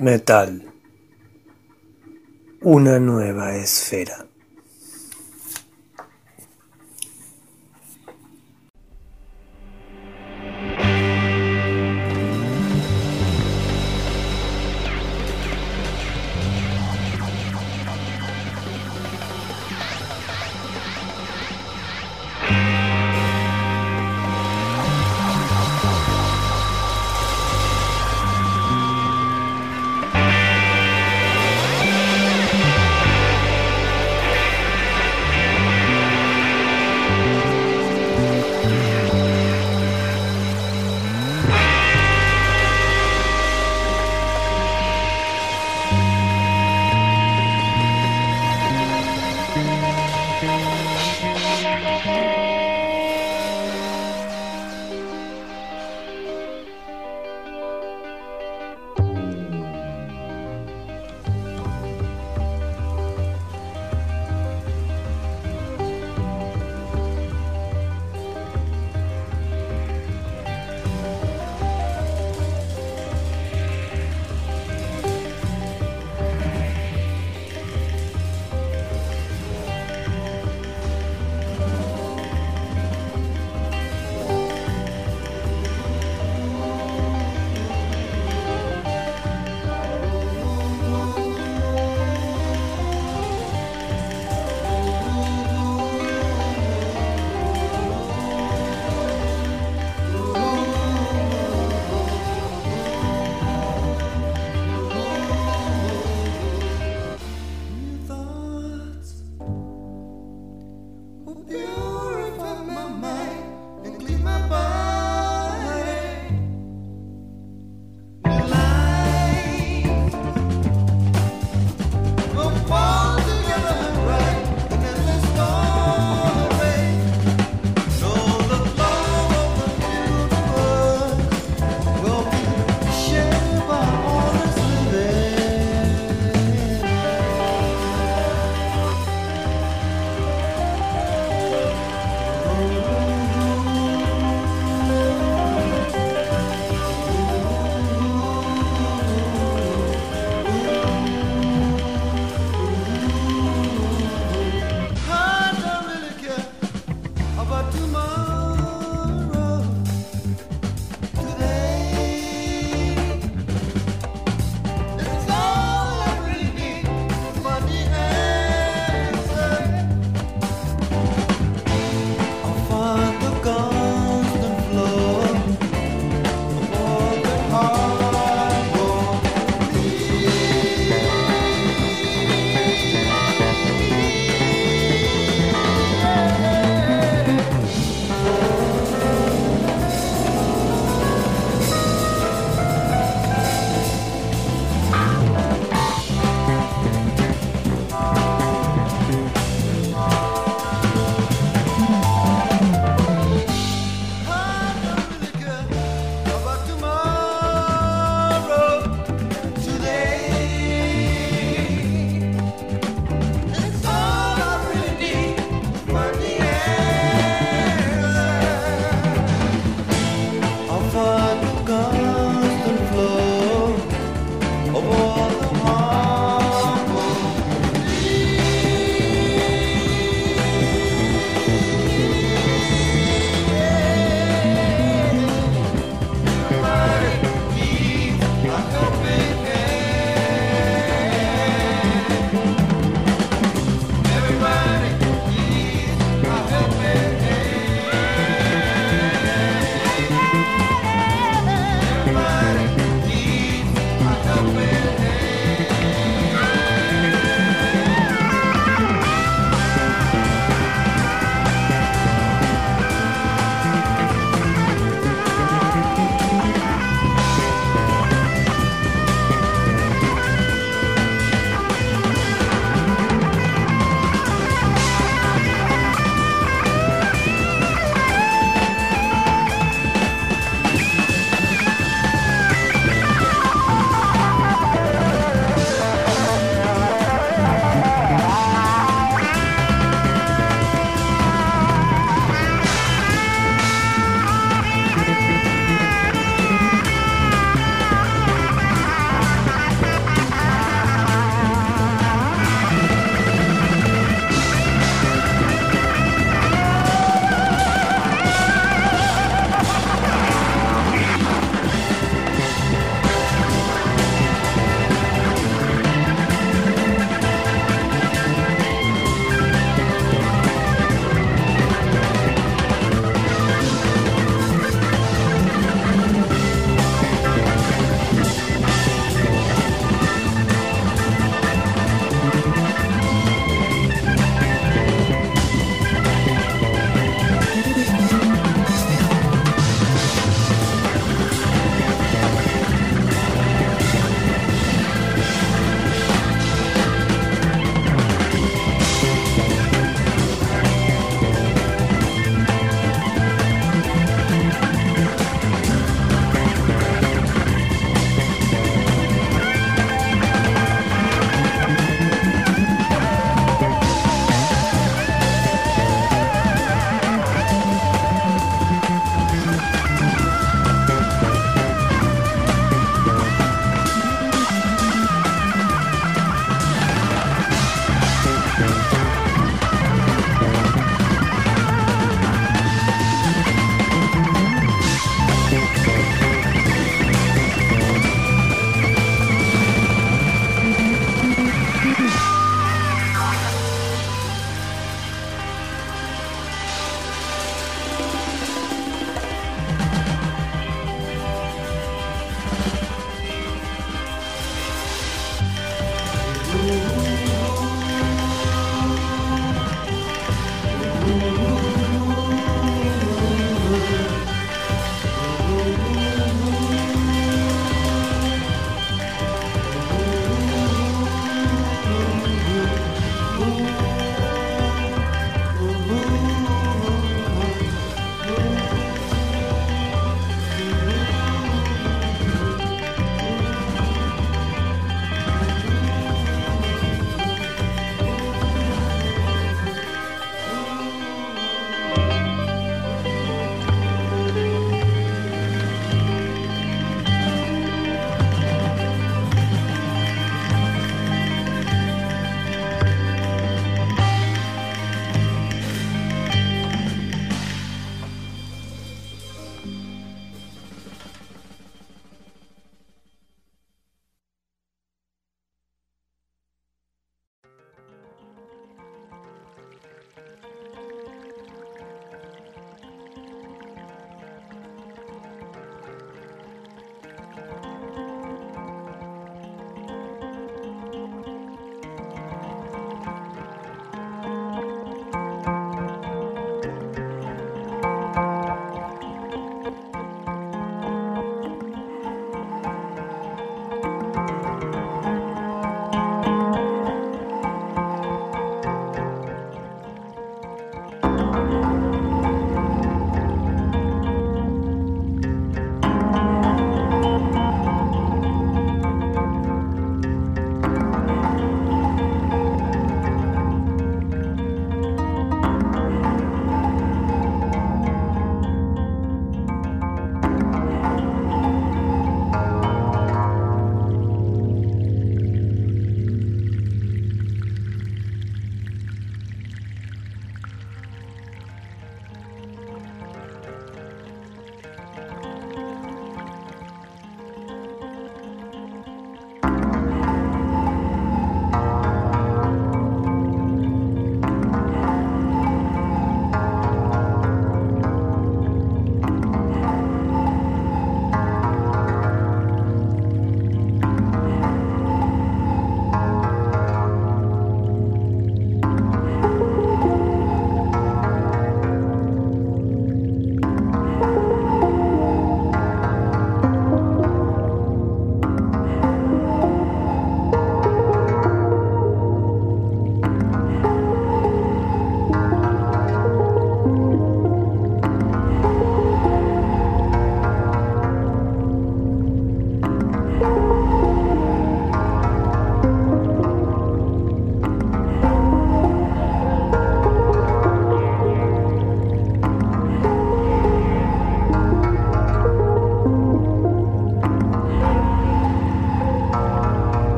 Metal. Una nueva esfera.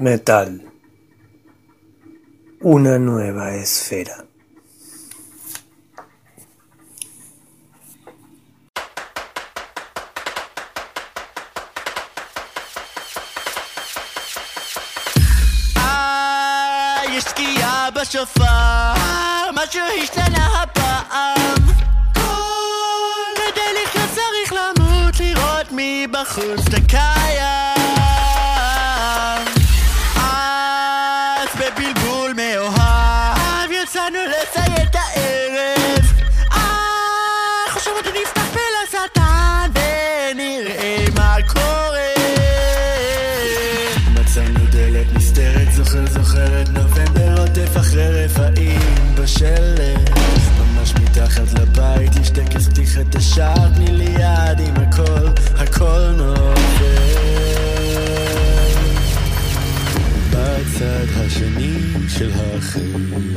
Metal. Una nueva esfera. אה, יש שקיעה בשופר, משהו השתנה הפעם. כדי לחיות צריך למות, לראות מבחוץ את הקיים. נפתח פה לשטן, ונראה מה קורה. מצאנו דלת נסתרת, זוכר זוכרת נובמבר עוטף אחרי רפאים בשלט ממש מתחת לבית יש טקס פתיחת השער תני לי יד עם הכל, הכל נופל בצד השני של החדר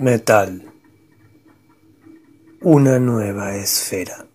Metal. Una nueva esfera.